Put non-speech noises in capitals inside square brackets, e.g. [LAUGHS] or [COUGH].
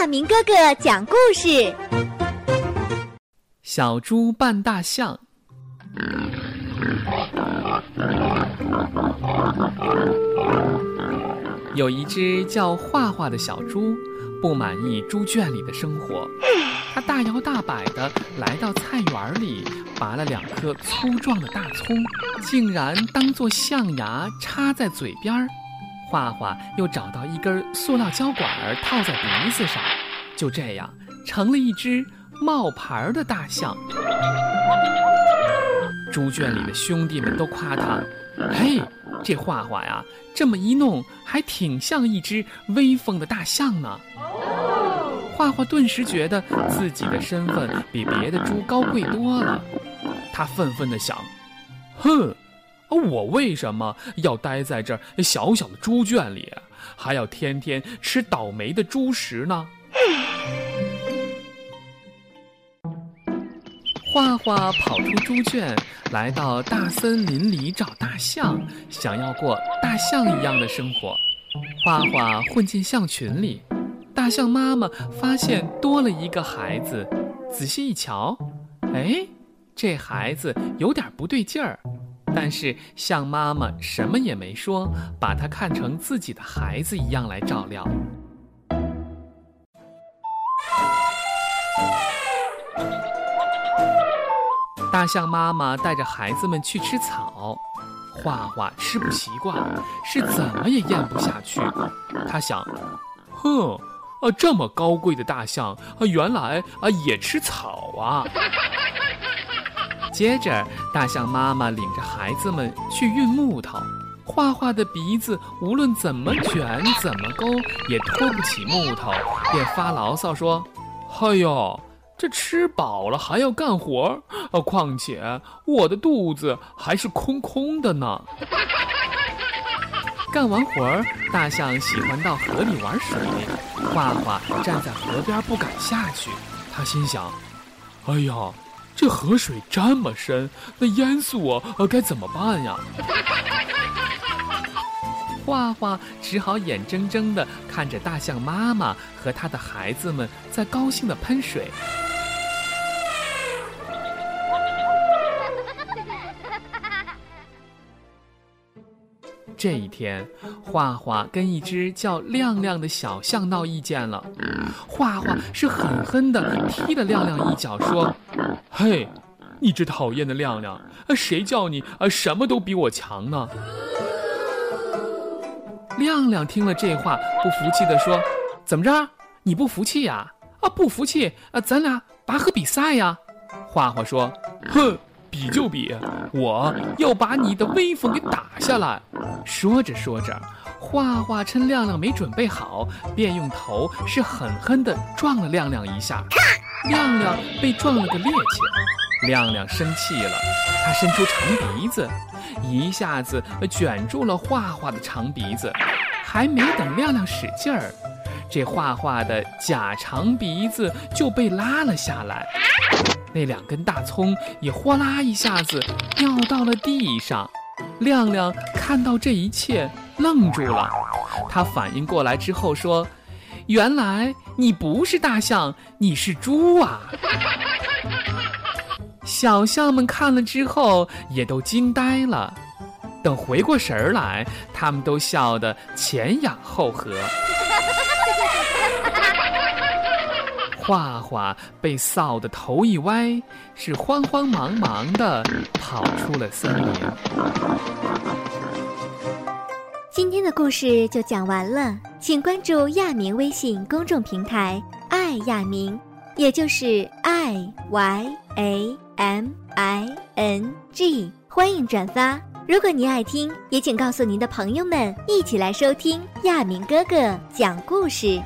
大明哥哥讲故事：小猪扮大象。有一只叫画画的小猪，不满意猪圈里的生活，它大摇大摆地来到菜园里，拔了两颗粗壮的大葱，竟然当做象牙插在嘴边儿。画画又找到一根塑料胶管儿套在鼻子上，就这样成了一只冒牌的大象。猪圈里的兄弟们都夸他：“嘿，这画画呀，这么一弄，还挺像一只威风的大象呢。”画画顿时觉得自己的身份比别的猪高贵多了，他愤愤地想：“哼！”我为什么要待在这小小的猪圈里，还要天天吃倒霉的猪食呢？[SIGHS] 画画跑出猪圈，来到大森林里找大象，想要过大象一样的生活。画画混进象群里，大象妈妈发现多了一个孩子，仔细一瞧，哎，这孩子有点不对劲儿。但是象妈妈什么也没说，把它看成自己的孩子一样来照料。大象妈妈带着孩子们去吃草，画画吃不习惯，是怎么也咽不下去。他想，哼，啊，这么高贵的大象啊，原来啊也吃草啊。接着，大象妈妈领着孩子们去运木头。画画的鼻子无论怎么卷、怎么勾，也拖不起木头，便发牢骚说：“哎呦，这吃饱了还要干活啊！况且我的肚子还是空空的呢。”干完活儿，大象喜欢到河里玩水。画画站在河边不敢下去，他心想：“哎呀！”这河水这么深，那淹死我，呃，该怎么办呀？[LAUGHS] 画画只好眼睁睁的看着大象妈妈和他的孩子们在高兴的喷水。这一天，画画跟一只叫亮亮的小象闹意见了。画画是狠狠地踢了亮亮一脚，说：“嘿，你这讨厌的亮亮，谁叫你啊什么都比我强呢？”亮亮听了这话，不服气地说：“怎么着？你不服气呀？啊，不服气啊，咱俩拔河比赛呀？”画画说：“哼。”比就比，我要把你的威风给打下来。说着说着，画画趁亮亮没准备好，便用头是狠狠地撞了亮亮一下。亮亮被撞了个趔趄，亮亮生气了，他伸出长鼻子，一下子卷住了画画的长鼻子。还没等亮亮使劲儿，这画画的假长鼻子就被拉了下来。那两根大葱也哗啦一下子掉到了地上，亮亮看到这一切愣住了。他反应过来之后说：“原来你不是大象，你是猪啊！” [LAUGHS] 小象们看了之后也都惊呆了。等回过神儿来，他们都笑得前仰后合。画画被臊得头一歪，是慌慌忙忙的跑出了森林。今天的故事就讲完了，请关注亚明微信公众平台“爱亚明”，也就是 “i y a m i n g”，欢迎转发。如果您爱听，也请告诉您的朋友们，一起来收听亚明哥哥讲故事。